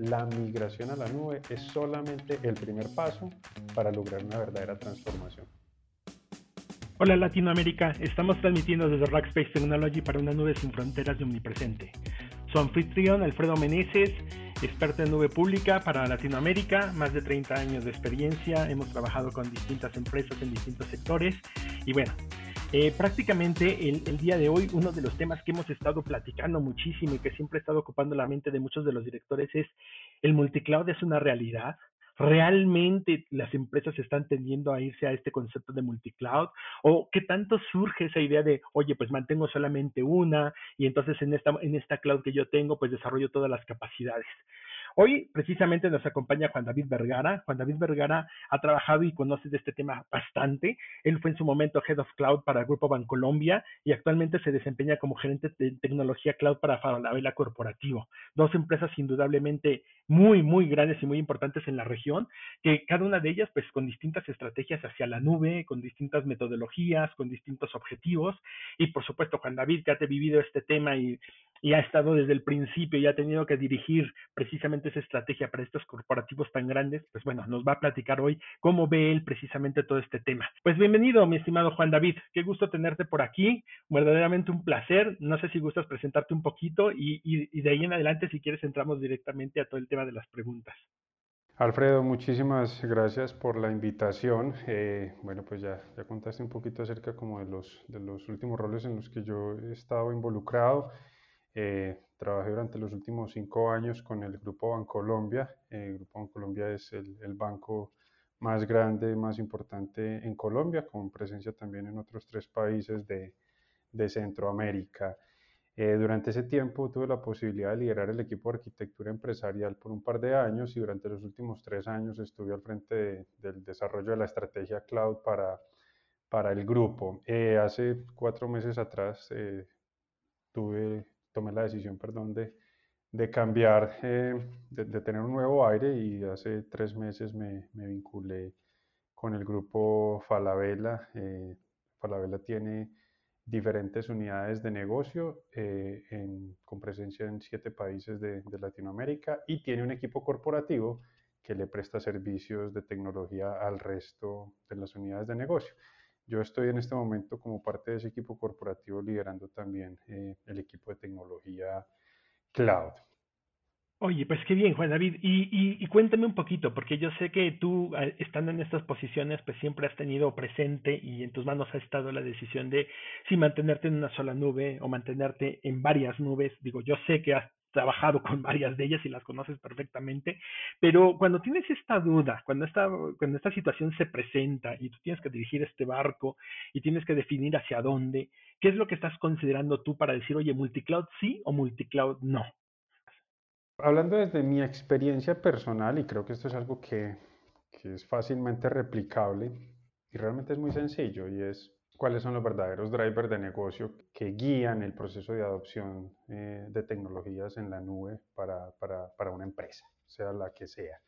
la migración a la nube es solamente el primer paso para lograr una verdadera transformación. Hola Latinoamérica, estamos transmitiendo desde Rackspace Technology para una nube sin fronteras y omnipresente. Su anfitrión Alfredo Meneses, experto en nube pública para Latinoamérica, más de 30 años de experiencia, hemos trabajado con distintas empresas en distintos sectores y bueno, eh, prácticamente el, el, día de hoy uno de los temas que hemos estado platicando muchísimo y que siempre ha estado ocupando la mente de muchos de los directores es el multicloud es una realidad. ¿Realmente las empresas están tendiendo a irse a este concepto de multicloud? ¿O qué tanto surge esa idea de, oye, pues mantengo solamente una y entonces en esta, en esta cloud que yo tengo, pues desarrollo todas las capacidades? Hoy precisamente nos acompaña Juan David Vergara. Juan David Vergara ha trabajado y conoce de este tema bastante. Él fue en su momento Head of Cloud para el Grupo Bancolombia y actualmente se desempeña como gerente de tecnología cloud para Falabella Corporativo. Dos empresas indudablemente muy, muy grandes y muy importantes en la región, que cada una de ellas pues con distintas estrategias hacia la nube, con distintas metodologías, con distintos objetivos. Y por supuesto, Juan David, que ha vivido este tema y, y ha estado desde el principio y ha tenido que dirigir precisamente esa estrategia para estos corporativos tan grandes, pues bueno, nos va a platicar hoy cómo ve él precisamente todo este tema. Pues bienvenido, mi estimado Juan David, qué gusto tenerte por aquí, verdaderamente un placer. No sé si gustas presentarte un poquito y, de ahí en adelante, si quieres, entramos directamente a todo el tema de las preguntas. Alfredo, muchísimas gracias por la invitación. Eh, bueno, pues ya, ya contaste un poquito acerca como de los, de los últimos roles en los que yo he estado involucrado. Eh, trabajé durante los últimos cinco años con el Grupo Bancolombia. El Grupo Bancolombia es el, el, banco más grande, más importante en Colombia, con presencia también en otros tres países de, de Centroamérica. Eh, durante ese tiempo tuve la posibilidad de liderar el equipo de arquitectura empresarial por un par de años y durante los últimos tres años estuve al frente de, del desarrollo de la estrategia cloud para, para el grupo. Eh, hace cuatro meses atrás eh, tuve tomé la decisión, perdón, de, de cambiar, eh, de, tener un nuevo aire y hace tres meses me, me vinculé con el grupo Falabella. Eh, Falabella tiene diferentes unidades de negocio eh, con presencia en siete países de, de, Latinoamérica y tiene un equipo corporativo que le presta servicios de tecnología al resto de las unidades de negocio. Yo estoy en este momento como parte de ese equipo corporativo liderando también eh, el equipo de tecnología cloud. Oye, pues qué bien, Juan David. Y, y, y, cuéntame un poquito, porque yo sé que tú, estando en estas posiciones, pues siempre has tenido presente y en tus manos ha estado la decisión de si mantenerte en una sola nube o mantenerte en varias nubes. Digo, yo sé que has trabajado con varias de ellas y las conoces perfectamente, pero cuando tienes esta duda, cuando esta, cuando esta situación se presenta y tú tienes que dirigir este barco y tienes que definir hacia dónde, ¿qué es lo que estás considerando tú para decir, oye, multicloud sí o multicloud no? Hablando desde mi experiencia personal, y creo que esto es algo que, que es fácilmente replicable y realmente es muy sencillo, y es cuáles son los verdaderos drivers de negocio que guían el proceso de adopción eh, de tecnologías en la nube para, para, para, una empresa, sea la que sea.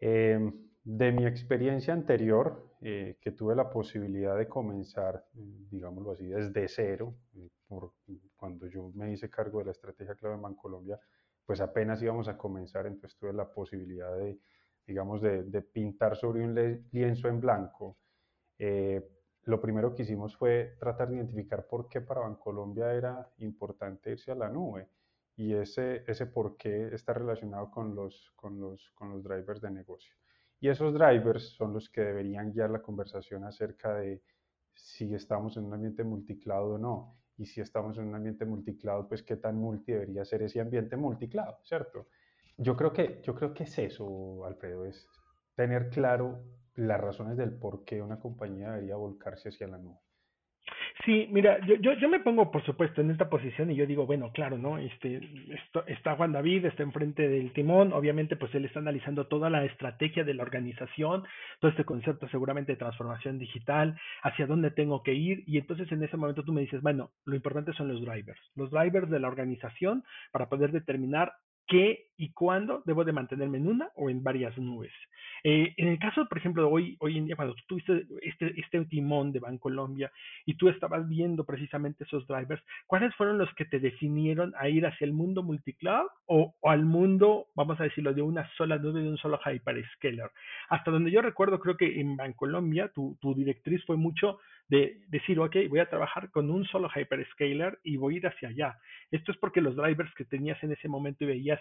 Eh, de mi experiencia anterior, eh, que tuve la posibilidad de comenzar, digámoslo así, desde cero, eh, por, cuando yo me hice cargo de la estrategia clave en Bancolombia, pues apenas íbamos a comenzar, entonces tuve la posibilidad de, digamos, de, de pintar sobre un lienzo en blanco eh, lo primero que hicimos fue tratar de identificar por qué para Bancolombia era importante irse a la nube. Y ese, ese por qué está relacionado con los, con, los, con los drivers de negocio. Y esos drivers son los que deberían guiar la conversación acerca de si estamos en un ambiente multicloud o no. Y si estamos en un ambiente multicloud, pues qué tan multi debería ser ese ambiente multicloud, ¿cierto? Yo creo que, yo creo que es eso, Alfredo, es tener claro las razones del por qué una compañía debería volcarse hacia la nube. Sí, mira, yo, yo, yo me pongo, por supuesto, en esta posición y yo digo, bueno, claro, ¿no? Este, esto, está Juan David, está enfrente del timón, obviamente, pues él está analizando toda la estrategia de la organización, todo este concepto seguramente de transformación digital, hacia dónde tengo que ir, y entonces en ese momento tú me dices, bueno, lo importante son los drivers, los drivers de la organización para poder determinar qué y cuándo debo de mantenerme en una o en varias nubes. Eh, en el caso, por ejemplo, hoy, hoy en día, cuando tú tuviste este, este timón de Bancolombia y tú estabas viendo precisamente esos drivers, ¿cuáles fueron los que te definieron a ir hacia el mundo multicloud o, o al mundo, vamos a decirlo, de una sola nube, de un solo hyperscaler? Hasta donde yo recuerdo, creo que en Bancolombia tu, tu directriz fue mucho de decir, ok, voy a trabajar con un solo hyperscaler y voy a ir hacia allá. Esto es porque los drivers que tenías en ese momento y veías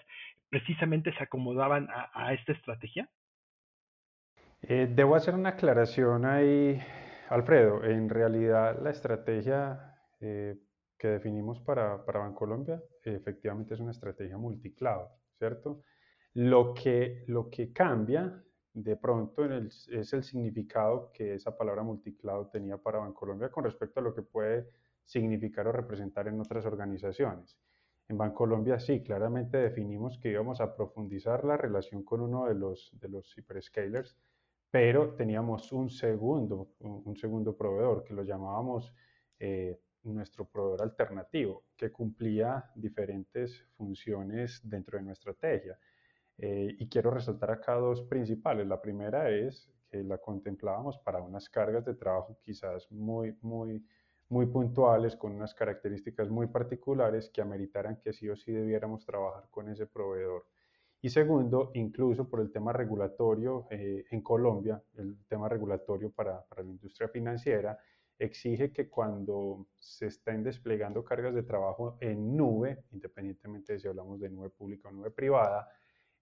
precisamente se acomodaban a, esta estrategia. Eh, debo hacer una aclaración ahí, Alfredo. En realidad, la estrategia eh, que definimos para, para Bancolombia efectivamente es una estrategia multicloud, ¿cierto? Lo que, lo que cambia de pronto es el significado que esa palabra multicloud tenía para Bancolombia con respecto a lo que puede significar o representar en otras organizaciones. En Bancolombia sí, claramente definimos que íbamos a profundizar la relación con uno de los, de los hyperscalers, pero teníamos un segundo, un segundo proveedor que lo llamábamos eh, nuestro proveedor alternativo, que cumplía diferentes funciones dentro de nuestra estrategia. Eh, y quiero resaltar acá dos principales. La primera es que la contemplábamos para unas cargas de trabajo quizás muy, muy, muy puntuales, con unas características muy particulares que ameritaran que sí o sí debiéramos trabajar con ese proveedor. Y segundo, incluso por el tema regulatorio eh, en Colombia, el tema regulatorio para, para, la industria financiera, exige que cuando se estén desplegando cargas de trabajo en nube, independientemente de si hablamos de nube pública o nube privada,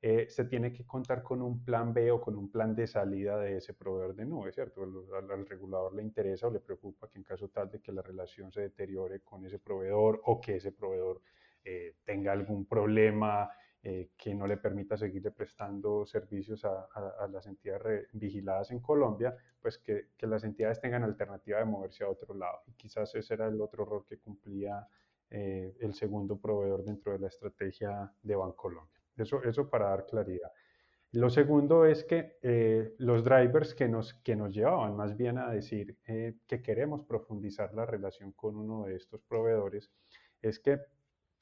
eh, se tiene que contar con un plan B o con un plan de salida de ese proveedor de nube, ¿cierto? Al, regulador le interesa o le preocupa que en caso tal de que la relación se deteriore con ese proveedor o que ese proveedor eh, tenga algún problema eh, que no le permita seguirle prestando servicios a, las entidades vigiladas en Colombia, pues que, las entidades tengan alternativa de moverse a otro lado. Y quizás ese era el otro rol que cumplía el segundo proveedor dentro de la estrategia de Bancolombia. Eso, eso para dar claridad. Lo segundo es que eh, los drivers que nos, que nos llevaban más bien a decir eh, que queremos profundizar la relación con uno de estos proveedores es que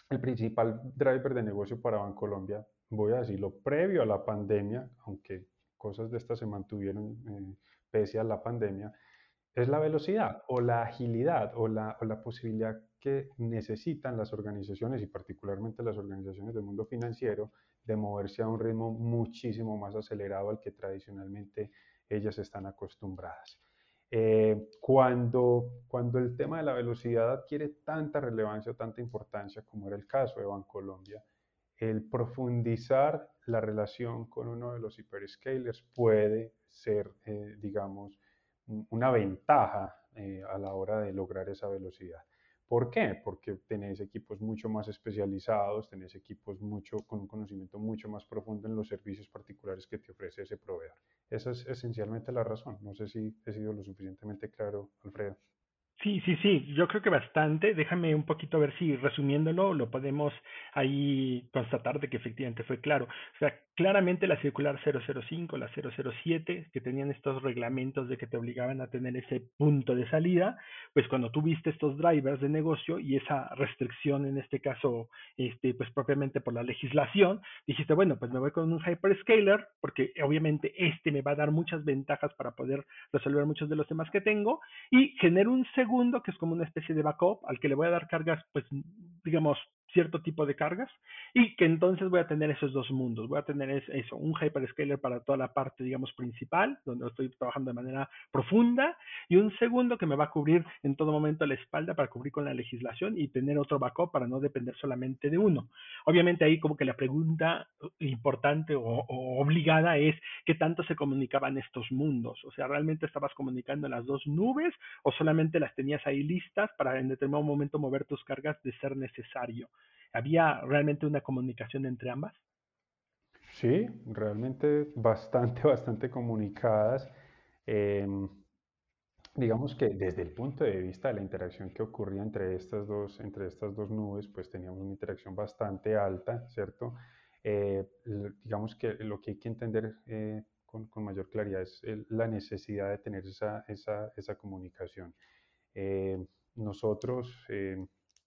el principal driver de negocio para Bancolombia, voy a decirlo, previo a la pandemia, aunque cosas de estas se mantuvieron eh, pese a la pandemia, es la velocidad o la agilidad o la, o la posibilidad que necesitan las organizaciones y particularmente las organizaciones del mundo financiero de moverse a un ritmo muchísimo más acelerado al que tradicionalmente ellas están acostumbradas. Eh, cuando, cuando el tema de la velocidad adquiere tanta relevancia tanta importancia como era el caso de Bancolombia, el profundizar la relación con uno de los hyperscalers puede ser, eh, digamos, una ventaja eh, a la hora de lograr esa velocidad. ¿Por qué? Porque tenés equipos mucho más especializados, tenés equipos mucho, con un conocimiento mucho más profundo en los servicios particulares que te ofrece ese proveedor. Esa es esencialmente la razón. No sé si he sido lo suficientemente claro, Alfredo. Sí, sí, sí, yo creo que bastante. Déjame un poquito ver si resumiéndolo lo podemos ahí constatar de que efectivamente fue claro. O sea, claramente la circular 005, la 007, que tenían estos reglamentos de que te obligaban a tener ese punto de salida, pues cuando tú viste estos drivers de negocio y esa restricción en este caso, este, pues propiamente por la legislación, dijiste, bueno, pues me voy con un hyperscaler porque obviamente este me va a dar muchas ventajas para poder resolver muchos de los temas que tengo y genero un segundo, que es como una especie de backup, al que le voy a dar cargas, pues, digamos, cierto tipo de cargas y que entonces voy a tener esos dos mundos. Voy a tener eso, un hyperscaler para toda la parte, digamos, principal, donde estoy trabajando de manera profunda y un segundo que me va a cubrir en todo momento la espalda para cubrir con la legislación y tener otro backup para no depender solamente de uno. Obviamente ahí como que la pregunta importante o, o obligada es qué tanto se comunicaban estos mundos. O sea, ¿realmente estabas comunicando las dos nubes o solamente las tenías ahí listas para en determinado momento mover tus cargas de ser necesario? ¿Había realmente una comunicación entre ambas? Sí, realmente bastante, bastante comunicadas. Em, digamos que desde el punto de vista de la interacción que ocurría entre estas dos, entre estas dos nubes, pues teníamos una interacción bastante alta, ¿cierto? Eh, digamos que lo que hay que entender eh, con, con, mayor claridad es la necesidad de tener esa, esa, esa comunicación. Eh, nosotros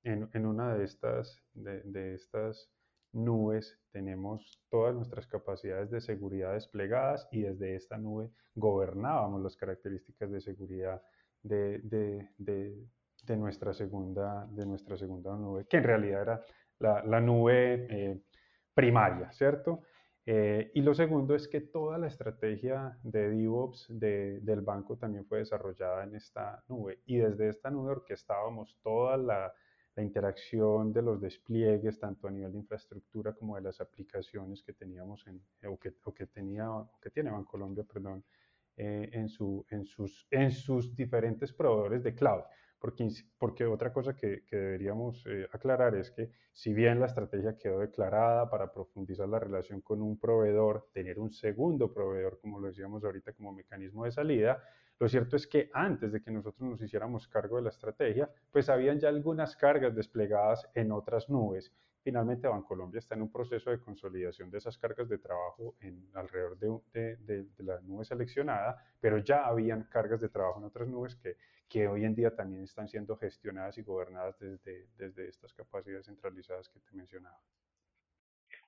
en, en, una de estas, de, estas nubes tenemos todas nuestras capacidades de seguridad desplegadas y desde esta nube gobernábamos las características de seguridad de, de, nuestra, segunda, de nuestra segunda nube, que en realidad era la, la nube eh, primaria, ¿cierto? Eh, y lo segundo es que toda la estrategia de DevOps del banco también fue desarrollada en esta nube y desde esta nube orquestábamos toda la, la, interacción de los despliegues, tanto a nivel de infraestructura como de las aplicaciones que teníamos en, o que, o que tenía, o que tiene Bancolombia, perdón, eh, en, su, en, sus, en sus diferentes proveedores de cloud. Porque, otra cosa que, que deberíamos eh, aclarar es que si bien la estrategia quedó declarada para profundizar la relación con un proveedor, tener un segundo proveedor, como lo decíamos ahorita, como mecanismo de salida, lo cierto es que antes de que nosotros nos hiciéramos cargo de la estrategia, pues habían ya algunas cargas desplegadas en otras nubes Finalmente, Bancolombia está en un proceso de consolidación de esas cargas de trabajo en, alrededor de, la nube seleccionada, pero ya habían cargas de trabajo en otras nubes que, hoy en día también están siendo gestionadas y gobernadas desde estas capacidades centralizadas que te mencionaba.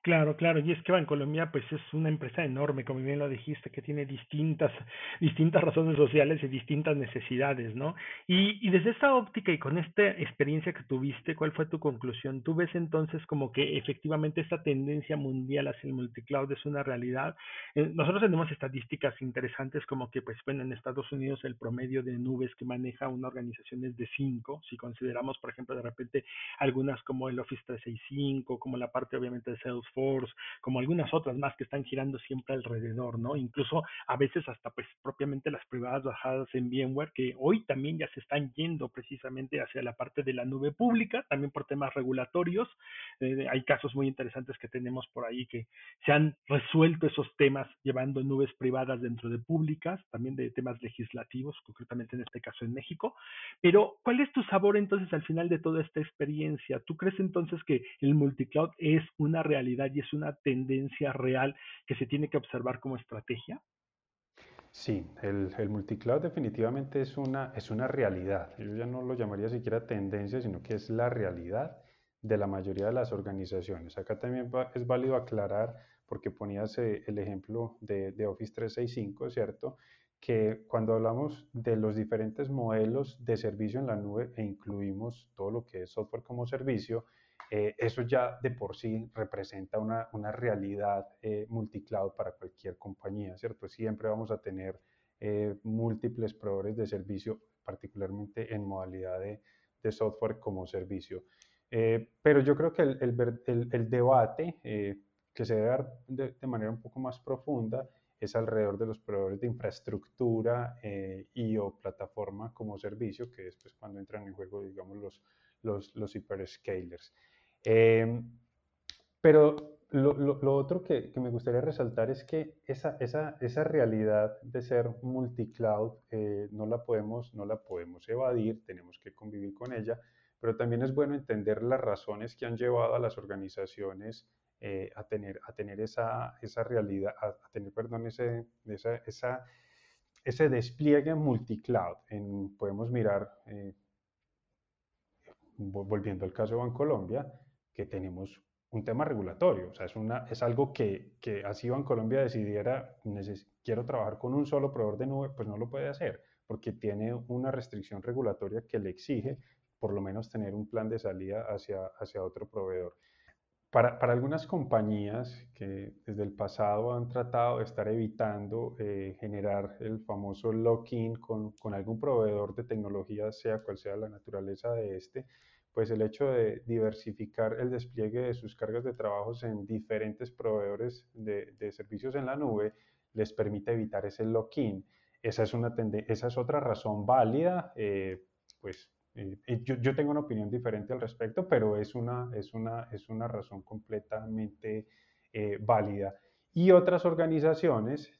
Claro, claro, y es que Bancolombia pues es una empresa enorme, como bien lo dijiste, que tiene distintas, distintas razones sociales y distintas necesidades, ¿no? Y, desde esta óptica y con esta experiencia que tuviste, ¿cuál fue tu conclusión? ¿Tú ves entonces como que efectivamente esta tendencia mundial hacia el multicloud es una realidad? Eh, nosotros tenemos estadísticas interesantes como que pues bueno, en Estados Unidos el promedio de nubes que maneja una organización es de 5, si consideramos por ejemplo de repente algunas como el Office 365, como la parte obviamente de Salesforce, Force, como algunas otras más que están girando siempre alrededor, ¿no? Incluso a veces hasta pues propiamente las privadas bajadas en VMware, que hoy también ya se están yendo precisamente hacia la parte de la nube pública, también por temas regulatorios. Eh, hay casos muy interesantes que tenemos por ahí que se han resuelto esos temas llevando nubes privadas dentro de públicas, también de temas legislativos, concretamente en este caso en México. Pero, ¿cuál es tu sabor entonces al final de toda esta experiencia? ¿Tú crees entonces que el multicloud es una realidad y es una tendencia real que se tiene que observar como estrategia? Sí, el, el multicloud definitivamente es una, es una realidad. Yo ya no lo llamaría siquiera tendencia, sino que es la realidad de la mayoría de las organizaciones. Acá también es válido aclarar, porque ponías eh, el ejemplo de, de Office 365, ¿cierto? que cuando hablamos de los diferentes modelos de servicio en la nube e incluimos todo lo que es software como servicio, eh, eso ya de por sí representa una, una realidad eh, multicloud para cualquier compañía, ¿cierto? Siempre vamos a tener eh, múltiples proveedores de servicio, particularmente en modalidad de, software como servicio. pero yo creo que el, el, debate que se debe dar de, manera un poco más profunda es alrededor de los proveedores de infraestructura y o plataforma como servicio, que es pues, cuando entran en juego, digamos, los, los, los hyperscalers. Em, pero lo, otro que, me gustaría resaltar es que esa, realidad de ser multicloud eh, no, la podemos, no la podemos evadir, tenemos que convivir con ella, pero también es bueno entender las razones que han llevado a las organizaciones eh, a tener, a tener esa, realidad, a, tener, perdón, ese, ese despliegue multicloud. Podemos mirar, eh, volviendo al caso de Bancolombia, que tenemos un tema regulatorio. O sea, es, una, es algo que, que así Colombia decidiera, quiero trabajar con un solo proveedor de nube, pues no lo puede hacer, porque tiene una restricción regulatoria que le exige por lo menos tener un plan de salida hacia, hacia otro proveedor. Para, para algunas compañías que desde el pasado han tratado de estar evitando eh, generar el famoso lock-in con, con algún proveedor de tecnología, sea cual sea la naturaleza de este, pues el hecho de diversificar el despliegue de sus cargas de trabajos en diferentes proveedores de, servicios en la nube les permite evitar ese lock-in. Esa, es una esa es otra razón válida, eh, pues eh, yo, yo, tengo una opinión diferente al respecto, pero es una, es una, es una razón completamente eh, válida. Y otras organizaciones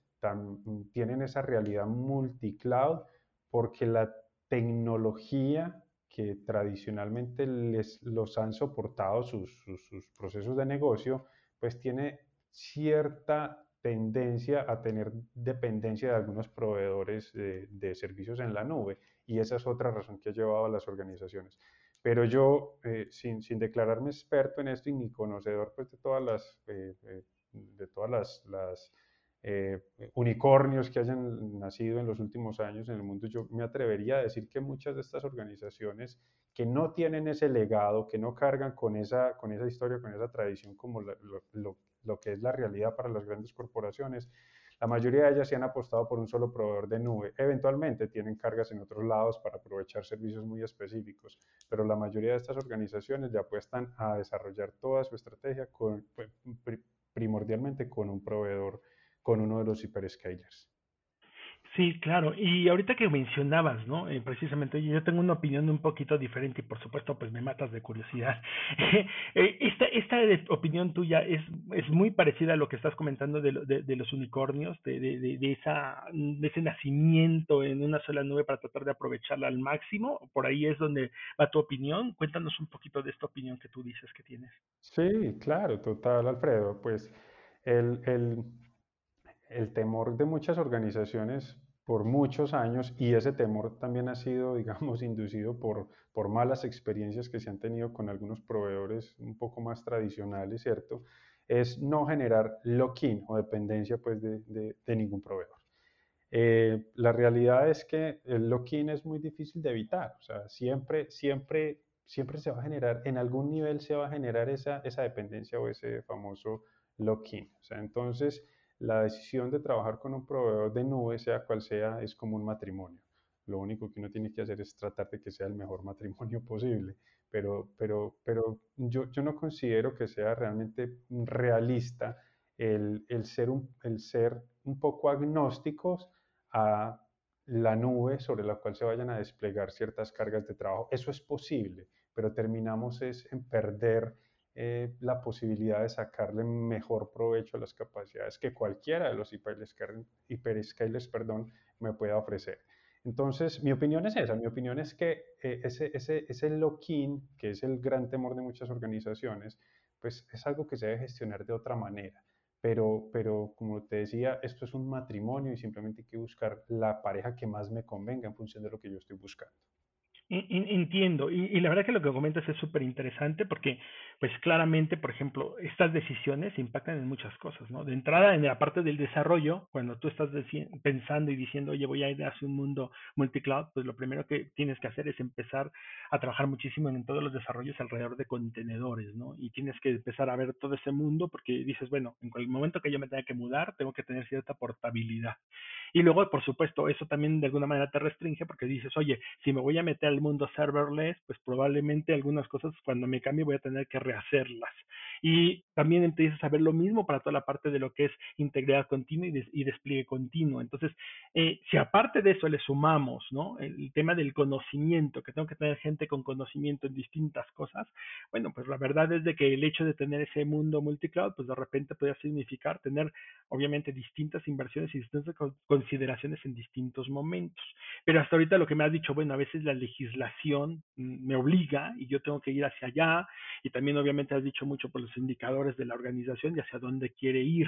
tienen esa realidad multicloud porque la tecnología que tradicionalmente les, los han soportado sus, sus, procesos de negocio, pues tiene cierta tendencia a tener dependencia de algunos proveedores de, de, servicios en la nube y esa es otra razón que ha llevado a las organizaciones. Pero yo, eh, sin, sin, declararme experto en esto y ni conocedor pues, de todas las, eh, eh, de todas las, las unicornios que hayan nacido en los últimos años en el mundo, yo me atrevería a decir que muchas de estas organizaciones que no tienen ese legado, que no cargan con esa, con esa historia, con esa tradición como lo, lo, lo que es la realidad para las grandes corporaciones, la mayoría de ellas se han apostado por un solo proveedor de nube. Eventualmente tienen cargas en otros lados para aprovechar servicios muy específicos, pero la mayoría de estas organizaciones le apuestan a desarrollar toda su estrategia con, pues, primordialmente con un proveedor, con uno de los hyperscalers. Sí, claro. Y ahorita que mencionabas, ¿no? Eh, precisamente, yo tengo una opinión un poquito diferente y por supuesto, pues me matas de curiosidad. Eh, esta, esta opinión tuya es, es muy parecida a lo que estás comentando de, de, los unicornios, de, de, de, esa, de ese nacimiento en una sola nube para tratar de aprovecharla al máximo. Por ahí es donde va tu opinión. Cuéntanos un poquito de esta opinión que tú dices que tienes. Sí, claro, total, Alfredo. Pues el, el, el temor de muchas organizaciones por muchos años y ese temor también ha sido, digamos, inducido por, por malas experiencias que se han tenido con algunos proveedores un poco más tradicionales, ¿cierto? Es no generar lock-in o dependencia pues de, de, ningún proveedor. Eh, la realidad es que el lock-in es muy difícil de evitar, o sea, siempre, siempre, siempre se va a generar, en algún nivel se va a generar esa, esa dependencia o ese famoso lock-in. O sea, entonces, la decisión de trabajar con un proveedor de nube, sea cual sea, es como un matrimonio. Lo único que uno tiene que hacer es tratar de que sea el mejor matrimonio posible. Pero, pero, pero yo, yo no considero que sea realmente realista el, el, ser un, el ser un poco agnósticos a la nube sobre la cual se vayan a desplegar ciertas cargas de trabajo. Eso es posible, pero terminamos es en perder eh, la posibilidad de sacarle mejor provecho a las capacidades que cualquiera de los hiperscalers, perdón, me pueda ofrecer. Entonces, mi opinión es esa. Mi opinión es que eh, ese, ese, ese lock-in, que es el gran temor de muchas organizaciones, pues es algo que se debe gestionar de otra manera. Pero, pero como te decía, esto es un matrimonio y simplemente hay que buscar la pareja que más me convenga en función de lo que yo estoy buscando. Entiendo, y, la verdad que lo que comentas es súper interesante porque, pues claramente, por ejemplo, estas decisiones impactan en muchas cosas, ¿no? De entrada, en la parte del desarrollo, cuando tú estás pensando y diciendo, oye, voy a ir hacia un mundo multicloud, pues lo primero que tienes que hacer es empezar a trabajar muchísimo en todos los desarrollos alrededor de contenedores, ¿no? Y tienes que empezar a ver todo ese mundo porque dices, bueno, en el momento que yo me tenga que mudar, tengo que tener cierta portabilidad. Y luego, por supuesto, eso también de alguna manera te restringe porque dices, oye, si me voy a meter al mundo serverless, pues probablemente algunas cosas cuando me cambie voy a tener que rehacerlas. Y también empiezas a ver lo mismo para toda la parte de lo que es integridad continua y, despliegue continuo. Entonces, eh, si aparte de eso le sumamos, ¿no? El, tema del conocimiento, que tengo que tener gente con conocimiento en distintas cosas, bueno, pues la verdad es de que el hecho de tener ese mundo multicloud, pues de repente puede significar tener, obviamente, distintas inversiones y distintas consideraciones en distintos momentos. Pero hasta ahorita lo que me has dicho, bueno, a veces la legislación mm, me obliga y yo tengo que ir hacia allá y también obviamente has dicho mucho por los indicadores de la organización y hacia dónde quiere ir.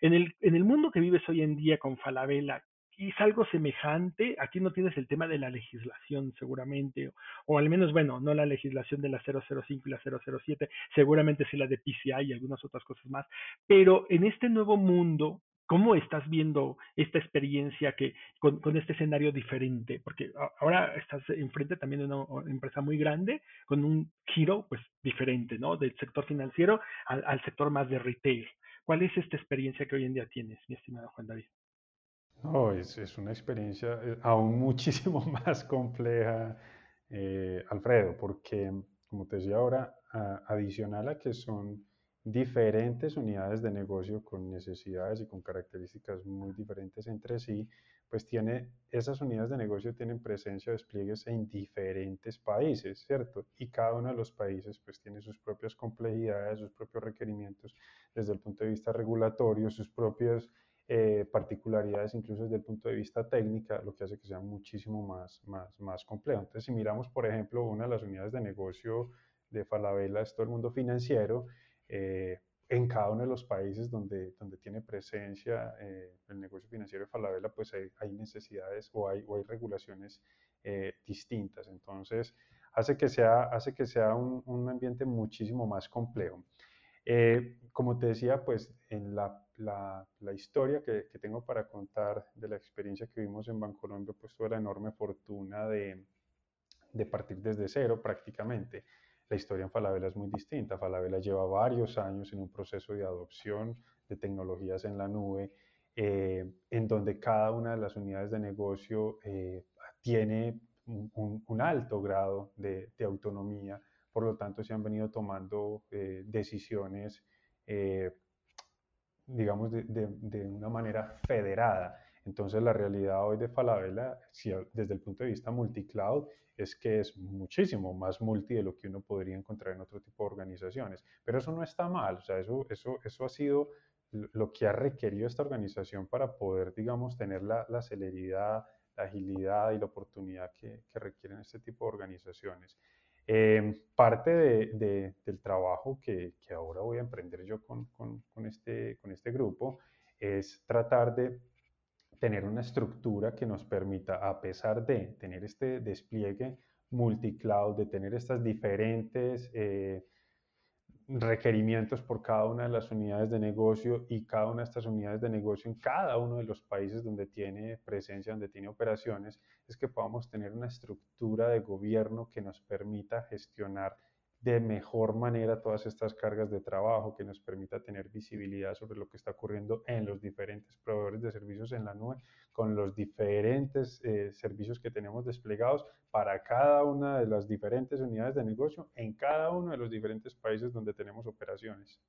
En el, en el mundo que vives hoy en día con Falabella, es algo semejante. Aquí no tienes el tema de la legislación, seguramente, o, o, al menos, bueno, no la legislación de la 005 y la 007, seguramente sí la de PCI y algunas otras cosas más. Pero en este nuevo mundo, ¿Cómo estás viendo esta experiencia que con, con, este escenario diferente? Porque ahora estás enfrente también de una empresa muy grande con un giro pues diferente, ¿no? Del sector financiero al, sector más de retail. ¿Cuál es esta experiencia que hoy en día tienes, mi estimado Juan David? No, es, una experiencia eh, aún muchísimo más compleja, eh, Alfredo, porque como te decía ahora, adicional a que son diferentes unidades de negocio con necesidades y con características muy diferentes entre sí, pues tiene, esas unidades de negocio tienen presencia o despliegues en diferentes países, ¿cierto? Y cada uno de los países pues tiene sus propias complejidades, sus propios requerimientos desde el punto de vista regulatorio, sus propias eh, particularidades incluso desde el punto de vista técnica, lo que hace que sea muchísimo más, más, más complejo. Entonces, si miramos, por ejemplo, una de las unidades de negocio de Falabella es todo el mundo financiero, eh, en cada uno de los países donde, donde tiene presencia eh, el negocio financiero de Falabella, pues hay, necesidades o hay, o hay regulaciones eh, distintas. Entonces, hace que sea, hace que sea un, un ambiente muchísimo más complejo. Eh, como te decía, pues en la, la, la historia que, que, tengo para contar de la experiencia que vimos en Bancolombia, pues tuve la enorme fortuna de, de partir desde cero prácticamente. La historia en Falabella es muy distinta. Falabella lleva varios años en un proceso de adopción de tecnologías en la nube, eh, en donde cada una de las unidades de negocio eh, tiene un, alto grado de, autonomía, por lo tanto se han venido tomando eh, decisiones, digamos, de, una manera federada. Entonces la realidad hoy de Falabella, si, desde el punto de vista multicloud, es que es muchísimo más multi de lo que uno podría encontrar en otro tipo de organizaciones. Pero eso no está mal, o sea, eso, eso, eso ha sido lo que ha requerido esta organización para poder, digamos, tener la, la celeridad, la agilidad y la oportunidad que, que requieren este tipo de organizaciones. Eh, parte de, de, del trabajo que, que, ahora voy a emprender yo con, con, con, este, con este grupo es tratar de tener una estructura que nos permita, a pesar de tener este despliegue multicloud, de tener estas diferentes eh, requerimientos por cada una de las unidades de negocio y cada una de estas unidades de negocio en cada uno de los países donde tiene presencia, donde tiene operaciones, es que podamos tener una estructura de gobierno que nos permita gestionar de mejor manera todas estas cargas de trabajo, que nos permita tener visibilidad sobre lo que está ocurriendo en los diferentes proveedores de servicios en la nube, con los diferentes eh, servicios que tenemos desplegados para cada una de las diferentes unidades de negocio en cada uno de los diferentes países donde tenemos operaciones.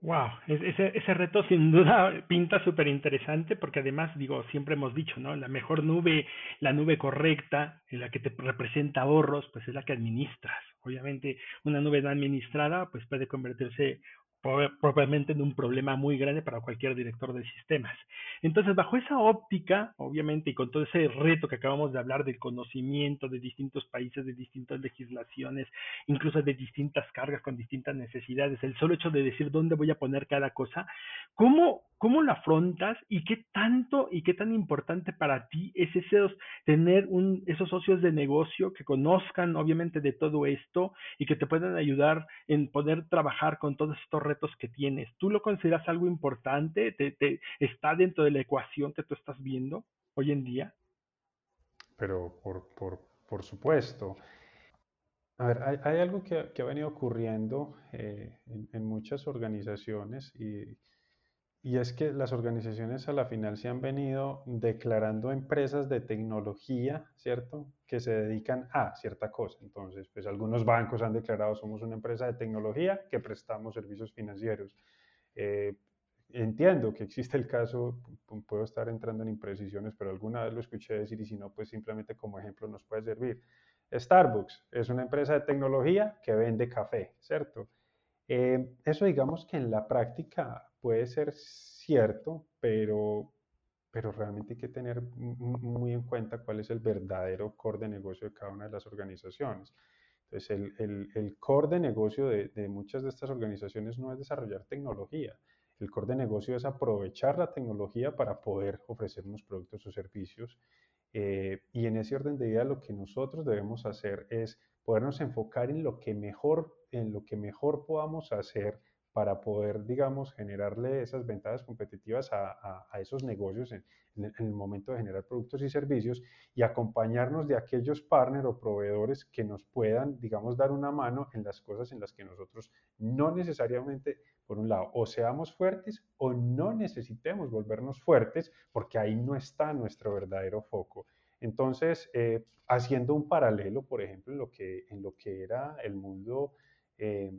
Wow, ese, ese reto sin duda pinta súper interesante porque además, digo, siempre hemos dicho, ¿no? La mejor nube, la nube correcta, en la que te representa ahorros, pues es la que administras. Obviamente, una nube administrada, pues puede convertirse propiamente en un problema muy grande para cualquier director de sistemas. Entonces, bajo esa óptica, obviamente, y con todo ese reto que acabamos de hablar del conocimiento de distintos países, de distintas legislaciones, incluso de distintas cargas con distintas necesidades, el solo hecho de decir dónde voy a poner cada cosa, ¿cómo, cómo lo afrontas y qué tanto y qué tan importante para ti es esos, tener un, esos socios de negocio que conozcan, obviamente, de todo esto y que te puedan ayudar en poder trabajar con todos estos retos retos que tienes. ¿Tú lo consideras algo importante? ¿Te, ¿Está dentro de la ecuación que tú estás viendo hoy en día? Pero por, por, por supuesto. A ver, hay, hay algo que, que, ha venido ocurriendo eh, en, en, muchas organizaciones y, y es que las organizaciones a la final se han venido declarando empresas de tecnología, ¿cierto? Que se dedican a cierta cosa. Entonces, pues algunos bancos han declarado somos una empresa de tecnología que prestamos servicios financieros. Eh, entiendo que existe el caso, puedo estar entrando en imprecisiones, pero alguna vez lo escuché decir y si no, pues simplemente como ejemplo nos puede servir. Starbucks es una empresa de tecnología que vende café, ¿cierto? Eh, eso digamos que en la práctica puede ser cierto, pero, pero realmente hay que tener muy en cuenta cuál es el verdadero core de negocio de cada una de las organizaciones. Entonces, el, el, el core de negocio de, de, muchas de estas organizaciones no es desarrollar tecnología. El core de negocio es aprovechar la tecnología para poder ofrecer unos productos o servicios. Eh, y en ese orden de idea, lo que nosotros debemos hacer es podernos enfocar en lo que mejor, en lo que mejor podamos hacer para poder, digamos, generarle esas ventajas competitivas a, a, a esos negocios en, en, el momento de generar productos y servicios y acompañarnos de aquellos partners o proveedores que nos puedan, digamos, dar una mano en las cosas en las que nosotros no necesariamente, por un lado, o seamos fuertes o no necesitemos volvernos fuertes porque ahí no está nuestro verdadero foco. Entonces, eh, haciendo un paralelo, por ejemplo, en lo que, en lo que era el mundo eh,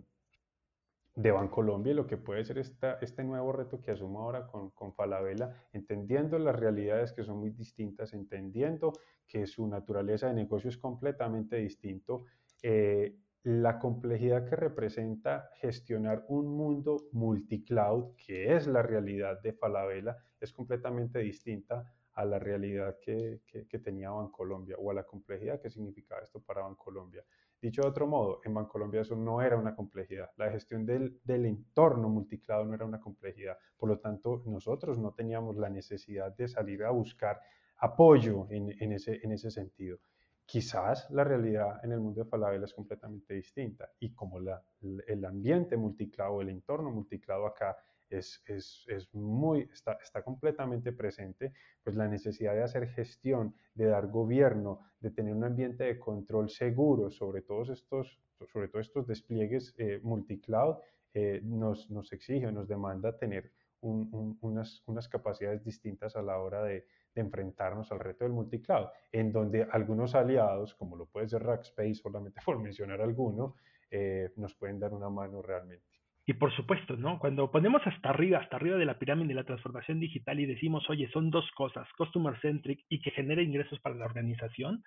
de Bancolombia y lo que puede ser esta, este nuevo reto que asumo ahora con, con Falabella, entendiendo las realidades que son muy distintas, entendiendo que su naturaleza de negocio es completamente distinto, eh, la complejidad que representa gestionar un mundo multicloud, que es la realidad de Falabella, es completamente distinta a la realidad que, que, que tenía Bancolombia o a la complejidad que significaba esto para Bancolombia. Dicho de otro modo, en Bancolombia eso no era una complejidad. La gestión del, del entorno multiclado no era una complejidad. Por lo tanto, nosotros no teníamos la necesidad de salir a buscar apoyo en, en, ese, en ese sentido. Quizás la realidad en el mundo de Falabella es completamente distinta y como la, el ambiente multiclado, el entorno multiclado acá es, es, es, muy, está, está completamente presente, pues la necesidad de hacer gestión, de dar gobierno, de tener un ambiente de control seguro sobre todos estos, sobre todos estos despliegues eh, multicloud, eh, nos, nos exige, nos demanda tener unas, unas capacidades distintas a la hora de, de enfrentarnos al reto del multicloud, en donde algunos aliados, como lo puede ser Rackspace, solamente por mencionar alguno, eh, nos pueden dar una mano realmente. Y por supuesto, ¿no? Cuando ponemos hasta arriba, hasta arriba de la pirámide de la transformación digital y decimos, oye, son dos cosas, customer centric y que genera ingresos para la organización,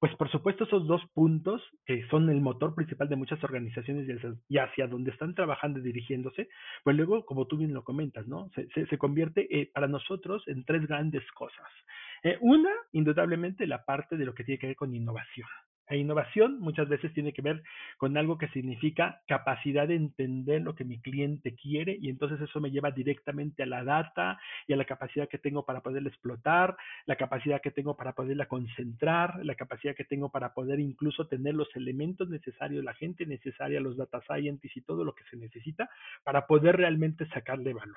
pues por supuesto esos dos puntos, que son el motor principal de muchas organizaciones y hacia donde están trabajando y dirigiéndose, pues luego, como tú bien lo comentas, ¿no? Se, se, convierte eh, para nosotros en tres grandes cosas. Eh, una, indudablemente, la parte de lo que tiene que ver con innovación. E innovación muchas veces tiene que ver con algo que significa capacidad de entender lo que mi cliente quiere y entonces eso me lleva directamente a la data y a la capacidad que tengo para poderla explotar, la capacidad que tengo para poderla concentrar, la capacidad que tengo para poder incluso tener los elementos necesarios, la gente necesaria, los data scientists y todo lo que se necesita para poder realmente sacarle valor.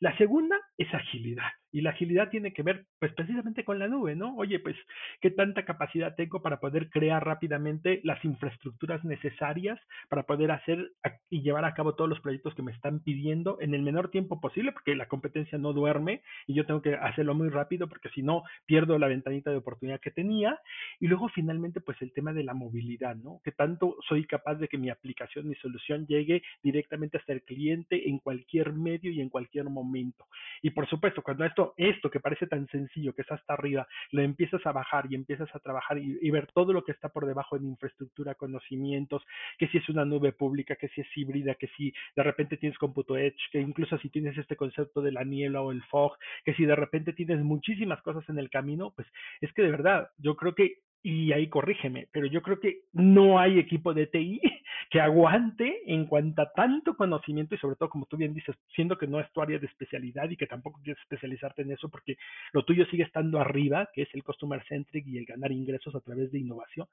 La segunda es agilidad. Y la agilidad tiene que ver, pues precisamente con la nube, ¿no? Oye, pues, ¿qué tanta capacidad tengo para poder crear rápidamente las infraestructuras necesarias para poder hacer y llevar a cabo todos los proyectos que me están pidiendo en el menor tiempo posible? Porque la competencia no duerme y yo tengo que hacerlo muy rápido porque si no, pierdo la ventanita de oportunidad que tenía. Y luego, finalmente, pues el tema de la movilidad, ¿no? ¿Qué tanto soy capaz de que mi aplicación, mi solución llegue directamente hasta el cliente en cualquier medio y en cualquier momento? Y por supuesto, cuando esto esto, que parece tan sencillo, que es hasta arriba, lo empiezas a bajar y empiezas a trabajar y, ver todo lo que está por debajo en infraestructura, conocimientos, que si es una nube pública, que si es híbrida, que si de repente tienes Computo Edge, que incluso si tienes este concepto de la niebla o el fog, que si de repente tienes muchísimas cosas en el camino, pues es que de verdad, yo creo que y ahí corrígeme, pero yo creo que no hay equipo de TI que aguante en cuanto a tanto conocimiento y sobre todo, como tú bien dices, siendo que no es tu área de especialidad y que tampoco quieres especializarte en eso porque lo tuyo sigue estando arriba, que es el customer centric y el ganar ingresos a través de innovación.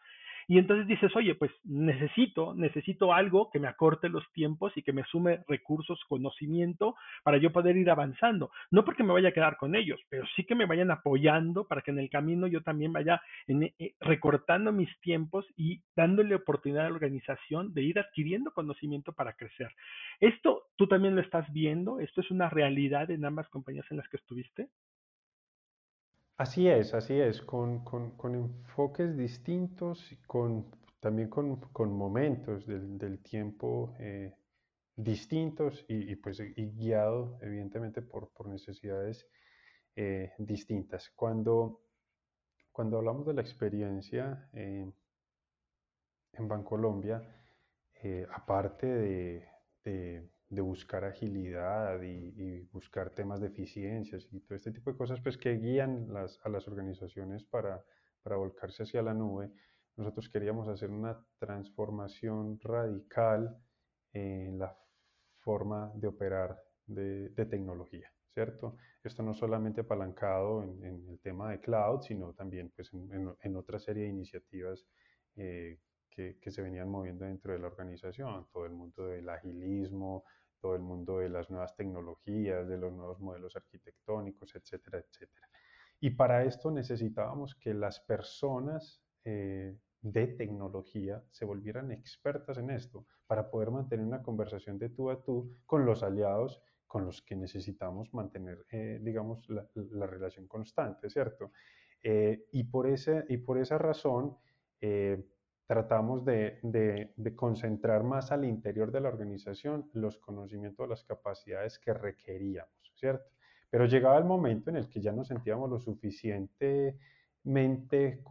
Y entonces dices, oye, pues necesito, necesito algo que me acorte los tiempos y que me sume recursos, conocimiento para yo poder ir avanzando. No porque me vaya a quedar con ellos, pero sí que me vayan apoyando para que en el camino yo también vaya eh, recortando mis tiempos y dándole oportunidad a la organización de ir adquiriendo conocimiento para crecer. Esto tú también lo estás viendo, esto es una realidad en ambas compañías en las que estuviste. Así es, así es, con, enfoques distintos, con, también con, momentos del, tiempo eh, distintos y, pues guiado evidentemente por, necesidades eh, distintas. Cuando, cuando hablamos de la experiencia eh, en Bancolombia, aparte de de buscar agilidad y, buscar temas de eficiencias y todo este tipo de cosas pues que guían las, a las organizaciones para, para volcarse hacia la nube, nosotros queríamos hacer una transformación radical en la forma de operar de, de tecnología, ¿cierto? Esto no solamente apalancado en, en, el tema de cloud, sino también pues en, en, otra serie de iniciativas eh, que, que, se venían moviendo dentro de la organización, todo el mundo del agilismo, todo el mundo de las nuevas tecnologías, de los nuevos modelos arquitectónicos, etcétera, etcétera. Y para esto necesitábamos que las personas eh, de tecnología se volvieran expertas en esto para poder mantener una conversación de tú a tú con los aliados con los que necesitamos mantener, eh, digamos, la, la, relación constante, ¿cierto? Eh, y, por ese, y por esa razón, tratamos de, concentrar más al interior de la organización los conocimientos, las capacidades que requeríamos, ¿cierto? Pero llegaba el momento en el que ya nos sentíamos lo suficientemente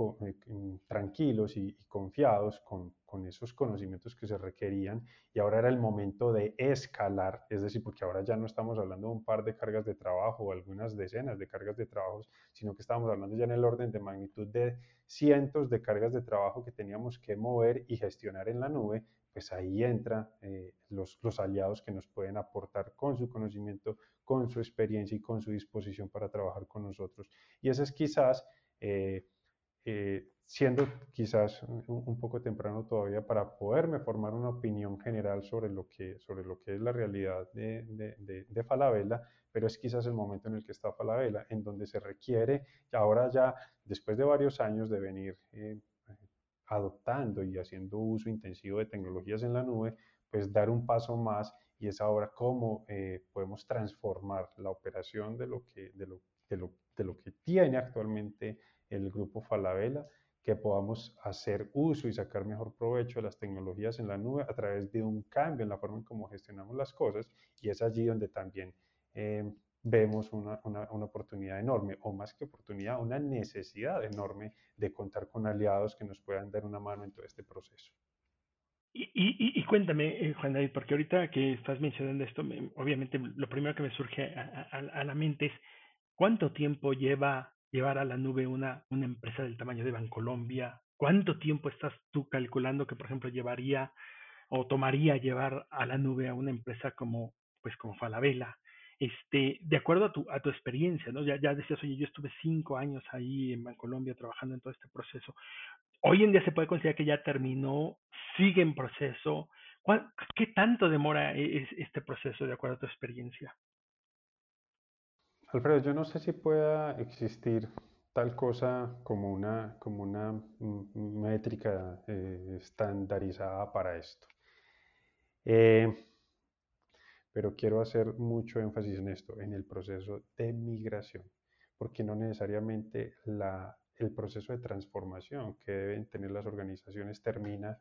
eh, tranquilos y, confiados con, con, esos conocimientos que se requerían y ahora era el momento de escalar, es decir, porque ahora ya no estamos hablando de un par de cargas de trabajo o algunas decenas de cargas de trabajo, sino que estamos hablando ya en el orden de magnitud de cientos de cargas de trabajo que teníamos que mover y gestionar en la nube, pues ahí entran eh, los, los, aliados que nos pueden aportar con su conocimiento, con su experiencia y con su disposición para trabajar con nosotros. Y ese es quizás eh, eh, siendo quizás un, poco temprano todavía para poderme formar una opinión general sobre lo que, sobre lo que es la realidad de, de, de, Falabella, pero es quizás el momento en el que está Falabella, en donde se requiere, ahora ya después de varios años de venir eh, adoptando y haciendo uso intensivo de tecnologías en la nube, pues dar un paso más y es ahora cómo eh, podemos transformar la operación de lo, que, de, lo, de, lo, de lo que tiene actualmente el grupo Falabella que podamos hacer uso y sacar mejor provecho de las tecnologías en la nube a través de un cambio en la forma en cómo gestionamos las cosas y es allí donde también eh, vemos una, una, una, oportunidad enorme, o más que oportunidad, una necesidad enorme de contar con aliados que nos puedan dar una mano en todo este proceso. Y, y, y cuéntame, eh, Juan David, porque ahorita que estás mencionando esto, obviamente lo primero que me surge a, a, a la mente es, ¿cuánto tiempo lleva llevar a la nube una, una empresa del tamaño de Bancolombia? ¿Cuánto tiempo estás tú calculando que, por ejemplo, llevaría o tomaría llevar a la nube a una empresa como, pues, como Falabella? Este, de acuerdo a tu, a tu experiencia, ¿no? Ya, ya decías, oye, yo estuve cinco años ahí en Bancolombia trabajando en todo este proceso. Hoy en día se puede considerar que ya terminó, sigue en proceso. ¿Qué tanto demora e, este proceso de acuerdo a tu experiencia? Alfredo, yo no sé si pueda existir tal cosa como una, como una métrica eh, estandarizada para esto. Eh, pero quiero hacer mucho énfasis en esto, en el proceso de migración, porque no necesariamente la, el proceso de transformación que deben tener las organizaciones termina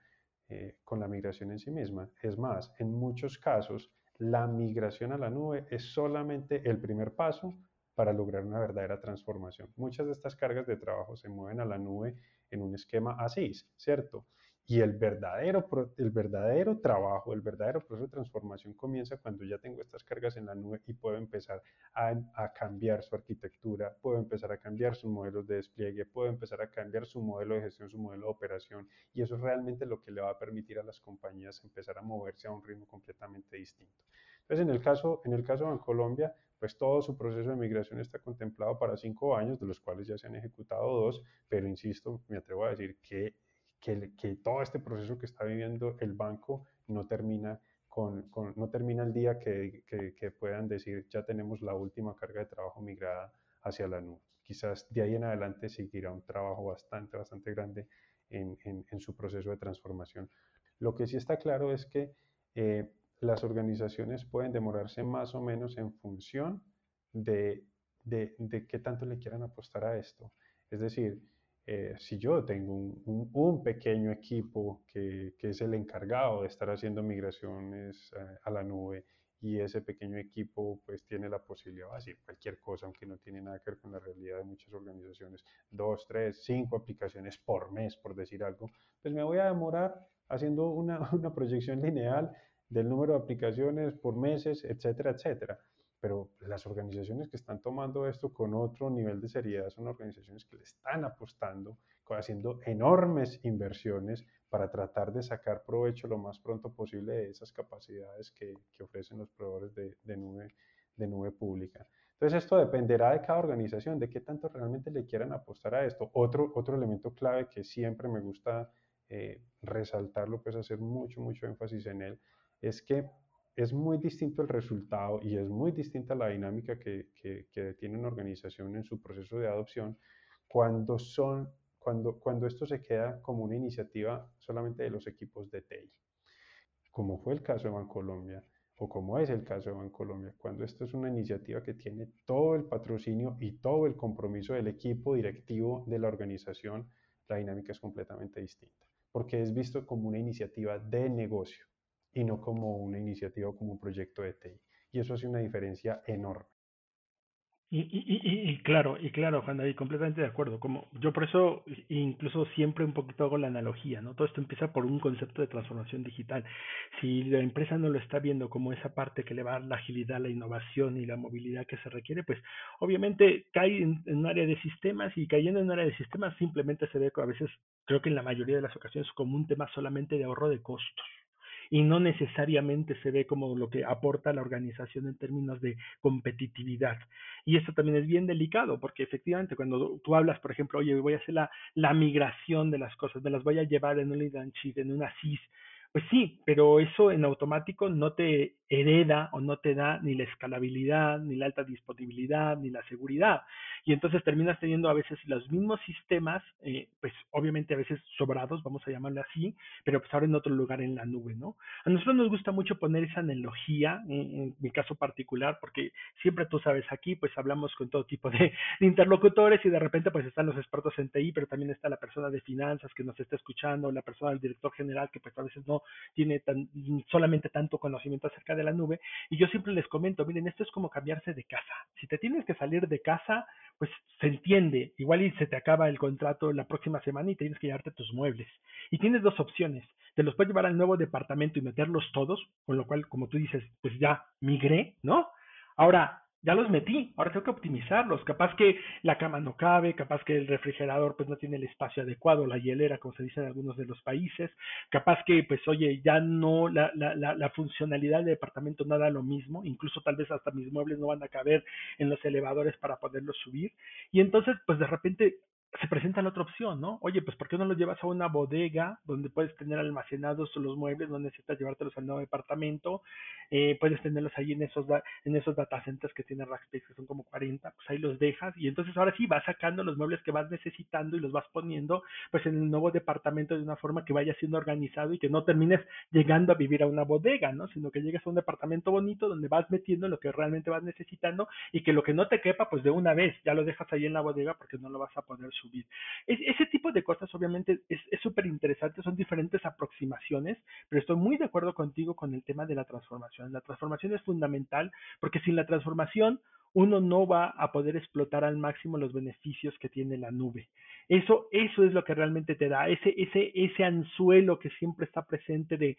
eh, con la migración en sí misma. Es más, en muchos casos, la migración a la nube es solamente el primer paso para lograr una verdadera transformación. Muchas de estas cargas de trabajo se mueven a la nube en un esquema A6, ¿cierto? Y el verdadero, el verdadero trabajo, el verdadero proceso de transformación comienza cuando ya tengo estas cargas en la nube y puedo empezar a, a, cambiar su arquitectura, puedo empezar a cambiar sus modelos de despliegue, puedo empezar a cambiar su modelo de gestión, su modelo de operación. Y eso es realmente lo que le va a permitir a las compañías empezar a moverse a un ritmo completamente distinto. Entonces, en el caso, en el caso de Colombia, pues todo su proceso de migración está contemplado para cinco años, de los cuales ya se han ejecutado dos, pero insisto, me atrevo a decir que que, todo este proceso que está viviendo el banco no termina, con, no termina el día que, que, puedan decir ya tenemos la última carga de trabajo migrada hacia la nube. Quizás de ahí en adelante seguirá un trabajo bastante, bastante grande en, en, su proceso de transformación. Lo que sí está claro es que eh, las organizaciones pueden demorarse más o menos en función de, de, de qué tanto le quieran apostar a esto. Es decir, eh, si yo tengo un, un, pequeño equipo que, que, es el encargado de estar haciendo migraciones eh, a la nube y ese pequeño equipo pues tiene la posibilidad de hacer cualquier cosa, aunque no tiene nada que ver con la realidad de muchas organizaciones, dos, tres, cinco aplicaciones por mes, por decir algo, pues me voy a demorar haciendo una, una proyección lineal del número de aplicaciones por meses, etcétera, etcétera pero las organizaciones que están tomando esto con otro nivel de seriedad son organizaciones que le están apostando, haciendo enormes inversiones para tratar de sacar provecho lo más pronto posible de esas capacidades que, ofrecen los proveedores de, de, nube, de pública. Entonces esto dependerá de cada organización, de qué tanto realmente le quieran apostar a esto. Otro, otro elemento clave que siempre me gusta eh, resaltarlo, pues hacer mucho, mucho énfasis en él, es que es muy distinto el resultado y es muy distinta la dinámica que, que, tiene una organización en su proceso de adopción cuando, son, cuando, cuando esto se queda como una iniciativa solamente de los equipos de TI, como fue el caso de Bancolombia o como es el caso de Bancolombia, cuando esto es una iniciativa que tiene todo el patrocinio y todo el compromiso del equipo directivo de la organización, la dinámica es completamente distinta, porque es visto como una iniciativa de negocio y no como una iniciativa o como un proyecto de TI. Y eso hace una diferencia enorme. Y, y, y, claro, y claro, Juan David, completamente de acuerdo. Como yo por eso incluso siempre un poquito hago la analogía, ¿no? Todo esto empieza por un concepto de transformación digital. Si la empresa no lo está viendo como esa parte que le va a la agilidad, la innovación y la movilidad que se requiere, pues obviamente cae en, en un área de sistemas y cayendo en un área de sistemas simplemente se ve a veces, creo que en la mayoría de las ocasiones, como un tema solamente de ahorro de costos y no necesariamente se ve como lo que aporta la organización en términos de competitividad. Y esto también es bien delicado porque efectivamente cuando tú hablas, por ejemplo, oye, voy a hacer la, la migración de las cosas, me las voy a llevar en un lead en una CIS, pues sí, pero eso en automático no te hereda o no te da ni la escalabilidad, ni la alta disponibilidad, ni la seguridad. Y entonces terminas teniendo a veces los mismos sistemas, eh, pues obviamente a veces sobrados, vamos a llamarle así, pero pues ahora en otro lugar en la nube, ¿no? A nosotros nos gusta mucho poner esa analogía, en, mi caso particular, porque siempre tú sabes aquí, pues hablamos con todo tipo de, interlocutores y de repente pues están los expertos en TI, pero también está la persona de finanzas que nos está escuchando, la persona del director general que pues a veces no tiene tan, solamente tanto conocimiento acerca de la nube. Y yo siempre les comento, miren, esto es como cambiarse de casa. Si te tienes que salir de casa, pues se entiende. Igual y se te acaba el contrato la próxima semana y tienes que llevarte tus muebles. Y tienes dos opciones. Te los puedes llevar al nuevo departamento y meterlos todos, con lo cual, como tú dices, pues ya migré, ¿no? Ahora, ya los metí, ahora tengo que optimizarlos. Capaz que la cama no cabe, capaz que el refrigerador pues no tiene el espacio adecuado, la hielera, como se dice en algunos de los países, capaz que pues oye, ya no, la, la, la, funcionalidad del departamento no da lo mismo, incluso tal vez hasta mis muebles no van a caber en los elevadores para poderlos subir. Y entonces pues de repente se presenta la otra opción, ¿no? Oye, pues ¿por qué no los llevas a una bodega donde puedes tener almacenados los muebles, no necesitas llevártelos al nuevo departamento, eh, puedes tenerlos ahí en esos, en esos data centers que tiene Rackspace, que son como 40, pues ahí los dejas y entonces ahora sí vas sacando los muebles que vas necesitando y los vas poniendo pues en el nuevo departamento de una forma que vaya siendo organizado y que no termines llegando a vivir a una bodega, ¿no? Sino que llegues a un departamento bonito donde vas metiendo lo que realmente vas necesitando y que lo que no te quepa, pues de una vez ya lo dejas ahí en la bodega porque no lo vas a poder subir. ese tipo de cosas obviamente es súper interesante, son diferentes aproximaciones, pero estoy muy de acuerdo contigo con el tema de la transformación. La transformación es fundamental porque sin la transformación uno no va a poder explotar al máximo los beneficios que tiene la nube. Eso, eso es lo que realmente te da, ese, ese, ese anzuelo que siempre está presente de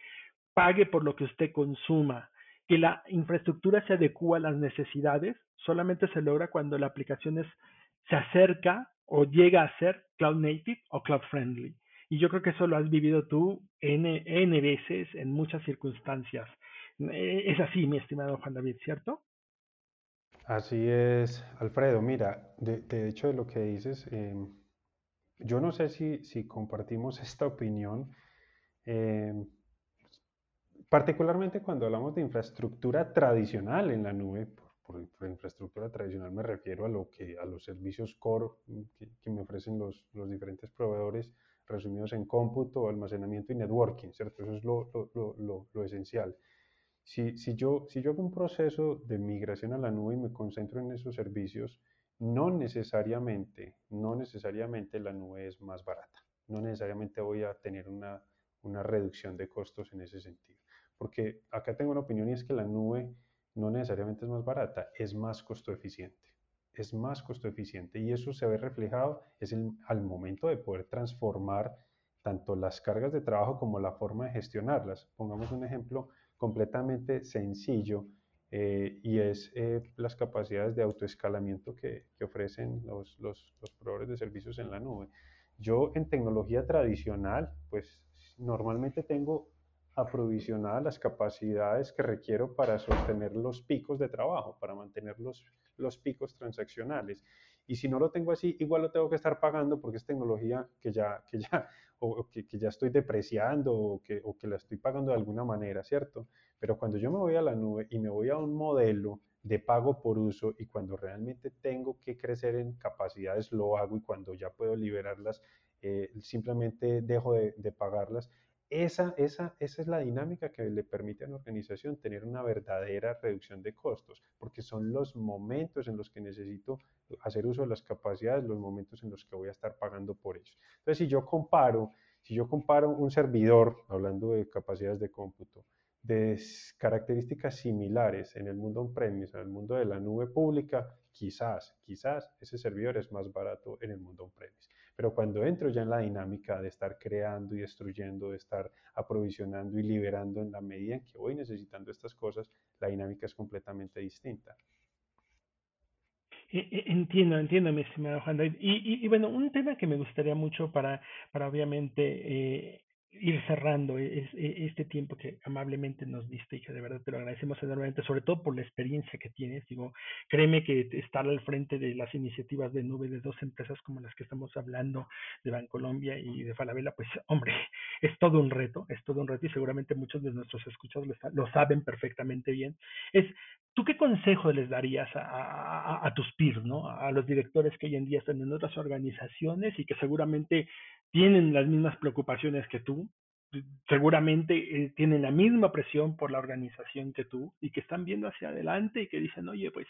pague por lo que usted consuma, que la infraestructura se adecua a las necesidades, solamente se logra cuando la aplicación es, se acerca o llega a ser cloud native o cloud friendly. Y yo creo que eso lo has vivido tú N, N veces en muchas circunstancias. Eh, es así, mi estimado Juan David, ¿cierto? Así es, Alfredo. Mira, de, hecho de lo que dices, em, yo no sé si, si, compartimos esta opinión, em, particularmente cuando hablamos de infraestructura tradicional en la nube, por, infraestructura tradicional me refiero a, lo que, a los servicios core que, me ofrecen los, los, diferentes proveedores resumidos en cómputo, almacenamiento y networking, ¿cierto? Eso es lo, lo, lo esencial. Si, si, yo, si yo hago un proceso de migración a la nube y me concentro en esos servicios, no necesariamente, no necesariamente la nube es más barata. No necesariamente voy a tener una, una reducción de costos en ese sentido. Porque acá tengo una opinión y es que la nube no necesariamente es más barata, es más costo eficiente. Es más costo eficiente y eso se ve reflejado es al momento de poder transformar tanto las cargas de trabajo como la forma de gestionarlas. Pongamos un ejemplo completamente sencillo eh, y es eh, las capacidades de autoescalamiento que, que ofrecen los, los, los proveedores de servicios en la nube. Yo en tecnología tradicional, pues normalmente tengo aprovisionadas las capacidades que requiero para sostener los picos de trabajo, para mantener los, los picos transaccionales. Y si no lo tengo así, igual lo tengo que estar pagando porque es tecnología que ya, que ya, o, que, que, ya estoy depreciando o que, o que la estoy pagando de alguna manera, ¿cierto? Pero cuando yo me voy a la nube y me voy a un modelo de pago por uso y cuando realmente tengo que crecer en capacidades lo hago y cuando ya puedo liberarlas, eh, simplemente dejo de, de pagarlas, esa, esa, esa es la dinámica que le permite a una organización tener una verdadera reducción de costos, porque son los momentos en los que necesito hacer uso de las capacidades, los momentos en los que voy a estar pagando por ellos. Entonces, si yo comparo, si yo comparo un servidor, hablando de capacidades de cómputo, de características similares en el mundo on-premise, en el mundo de la nube pública, quizás, quizás ese servidor es más barato en el mundo on-premise. Pero cuando entro ya en la dinámica de estar creando y destruyendo, de estar aprovisionando y liberando en la medida en que voy necesitando estas cosas, la dinámica es completamente distinta. E, e, entiendo, entiendo, mi estimado Juan David. Y, bueno, un tema que me gustaría mucho para, para obviamente eh, ir cerrando e, e, este tiempo que amablemente nos diste y que de verdad te lo agradecemos enormemente, sobre todo por la experiencia que tienes. Digo, créeme que estar al frente de las iniciativas de nube de dos empresas como las que estamos hablando, de Bancolombia y de Falabella, pues hombre, es todo un reto, es todo un reto y seguramente muchos de nuestros escuchados lo, saben perfectamente bien. Es, ¿tú qué consejo les darías a, a, tus peers, ¿no? a los directores que hoy en día están en otras organizaciones y que seguramente tienen las mismas preocupaciones que tú, seguramente eh, tienen la misma presión por la organización que tú y que están viendo hacia adelante y que dicen, oye, pues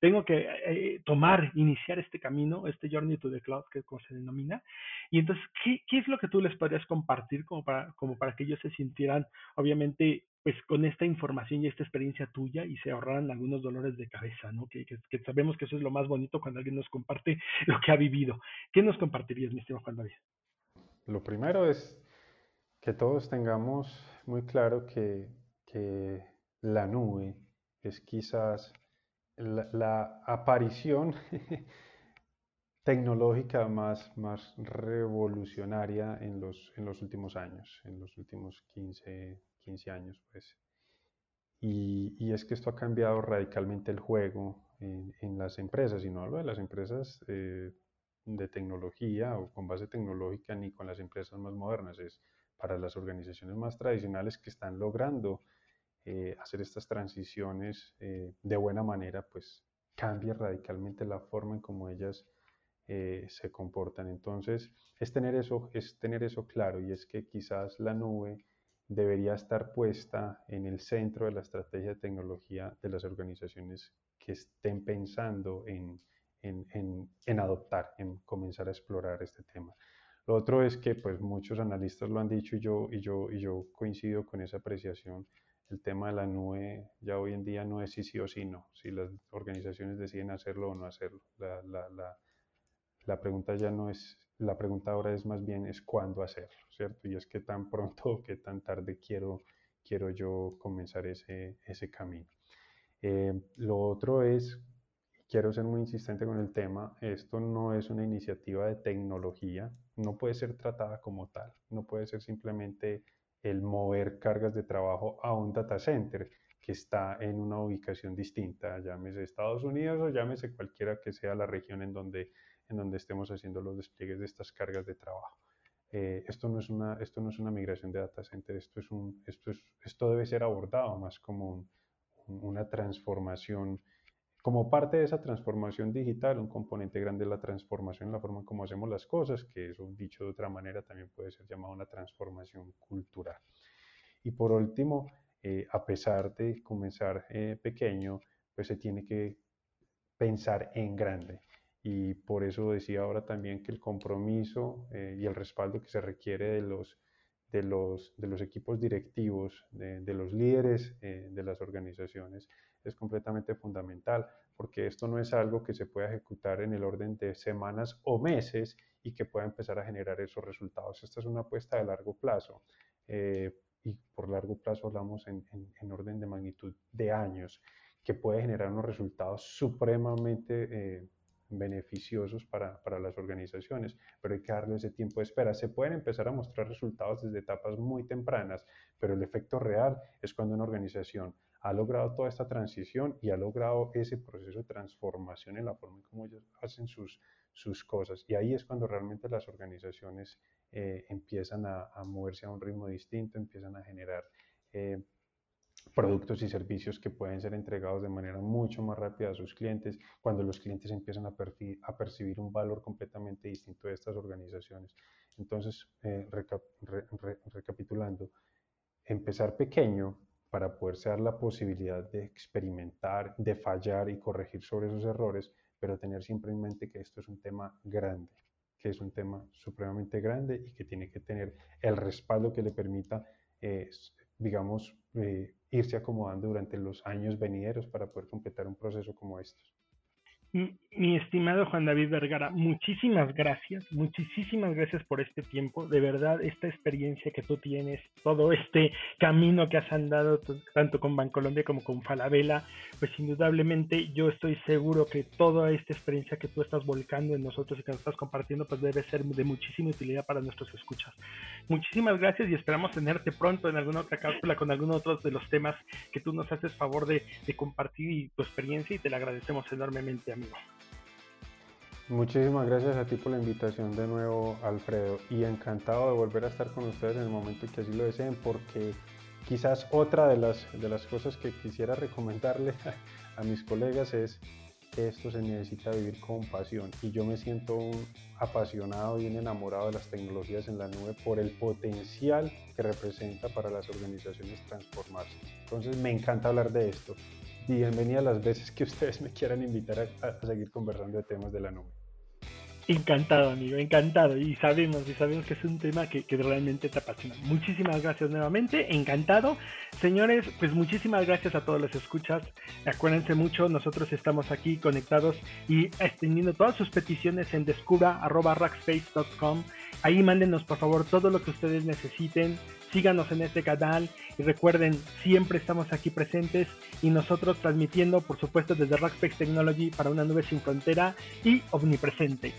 tengo que eh, tomar, iniciar este camino, este Journey to the Cloud, que como se denomina. Y entonces, ¿qué, ¿qué, es lo que tú les podrías compartir como para, como para que ellos se sintieran, obviamente, pues con esta información y esta experiencia tuya y se ahorraran algunos dolores de cabeza, ¿no? Que, que, sabemos que eso es lo más bonito cuando alguien nos comparte lo que ha vivido. ¿Qué nos compartirías, mi estimado Juan David? Lo primero es que todos tengamos muy claro que, la nube es quizás la, aparición tecnológica más, más revolucionaria en los, en los últimos años, en los últimos 15, 15 años, pues. Y, y, es que esto ha cambiado radicalmente el juego en, en las empresas, y no hablo de las empresas eh, de tecnología o con base tecnológica ni con las empresas más modernas, es para las organizaciones más tradicionales que están logrando eh, hacer estas transiciones eh, de buena manera, pues cambia radicalmente la forma en cómo ellas eh, se comportan. Entonces, es tener, eso, es tener eso claro y es que quizás la nube debería estar puesta en el centro de la estrategia de tecnología de las organizaciones que estén pensando en, en, en, en adoptar, en comenzar a explorar este tema. Lo otro es que pues muchos analistas lo han dicho y yo, y yo, y yo coincido con esa apreciación. El tema de la nube ya hoy en día no es si sí o sí no, si las organizaciones deciden hacerlo o no hacerlo. La, la, la, la pregunta ya no es, la pregunta ahora es más bien es cuándo hacerlo, ¿cierto? Y es que tan pronto o qué tan tarde quiero, quiero yo comenzar ese, ese camino. Eh, lo otro es quiero ser muy insistente con el tema, esto no es una iniciativa de tecnología, no puede ser tratada como tal, no puede ser simplemente el mover cargas de trabajo a un data center que está en una ubicación distinta, llámese Estados Unidos o llámese cualquiera que sea la región en donde, en donde estemos haciendo los despliegues de estas cargas de trabajo. Eh, esto, no es una, esto no es una migración de data center, esto, es un, esto, es, esto debe ser abordado más como una transformación como parte de esa transformación digital, un componente grande es la transformación en la forma en cómo hacemos las cosas, que eso dicho de otra manera también puede ser llamado una transformación cultural. Y por último, eh, a pesar de comenzar eh, pequeño, pues se tiene que pensar en grande. Y por eso decía ahora también que el compromiso eh, y el respaldo que se requiere de los, de los, de los equipos directivos, de, de los líderes de las organizaciones, es completamente fundamental, porque esto no es algo que se pueda ejecutar en el orden de semanas o meses y que pueda empezar a generar esos resultados. Esta es una apuesta de largo plazo. Eh, y por largo plazo hablamos en, en, orden de magnitud de años, que puede generar unos resultados supremamente eh, beneficiosos para, para, las organizaciones, pero hay que darle ese tiempo de espera. Se pueden empezar a mostrar resultados desde etapas muy tempranas, pero el efecto real es cuando una organización ha logrado toda esta transición y ha logrado ese proceso de transformación en la forma en cómo ellos hacen sus, sus cosas. Y ahí es cuando realmente las organizaciones eh, empiezan a, a, moverse a un ritmo distinto, empiezan a generar eh, productos y servicios que pueden ser entregados de manera mucho más rápida a sus clientes, cuando los clientes empiezan a, a percibir un valor completamente distinto de estas organizaciones. Entonces, eh, recapitulando, empezar pequeño para poderse dar la posibilidad de experimentar, de fallar y corregir sobre esos errores, pero tener siempre en mente que esto es un tema grande, que es un tema supremamente grande y que tiene que tener el respaldo que le permita, eh, digamos, eh, irse acomodando durante los años venideros para poder completar un proceso como estos. Mi estimado Juan David Vergara, muchísimas gracias, muchísimas gracias por este tiempo. De verdad, esta experiencia que tú tienes, todo este camino que has andado tanto con Bancolombia como con Falabella, pues indudablemente yo estoy seguro que toda esta experiencia que tú estás volcando en nosotros y que nos estás compartiendo, pues debe ser de muchísima utilidad para nuestros escuchas. Muchísimas gracias y esperamos tenerte pronto en alguna otra cápsula con alguno otro de los temas que tú nos haces favor de, compartir tu experiencia y te la agradecemos enormemente, Muchísimas gracias a ti por la invitación de nuevo, Alfredo, y encantado de volver a estar con ustedes en el momento que así lo deseen, porque quizás otra de las, de las cosas que quisiera recomendarle a, mis colegas es que esto se necesita vivir con pasión, y yo me siento un apasionado y un enamorado de las tecnologías en la nube por el potencial que representa para las organizaciones transformarse. Entonces me encanta hablar de esto. Bienvenida las veces que ustedes me quieran invitar a seguir conversando de temas de la nube. Encantado, amigo, encantado. Y sabemos, y sabemos que es un tema que, realmente te apasiona. Muchísimas gracias nuevamente, encantado. Señores, pues muchísimas gracias a todos los escuchas. Acuérdense mucho, nosotros estamos aquí conectados y extendiendo todas sus peticiones en descubra.rackspace.com. Ahí mándenos por favor todo lo que ustedes necesiten síganos en este canal y recuerden, siempre estamos aquí presentes y nosotros transmitiendo, por supuesto, desde Rackspace Technology para una nube sin frontera y omnipresente.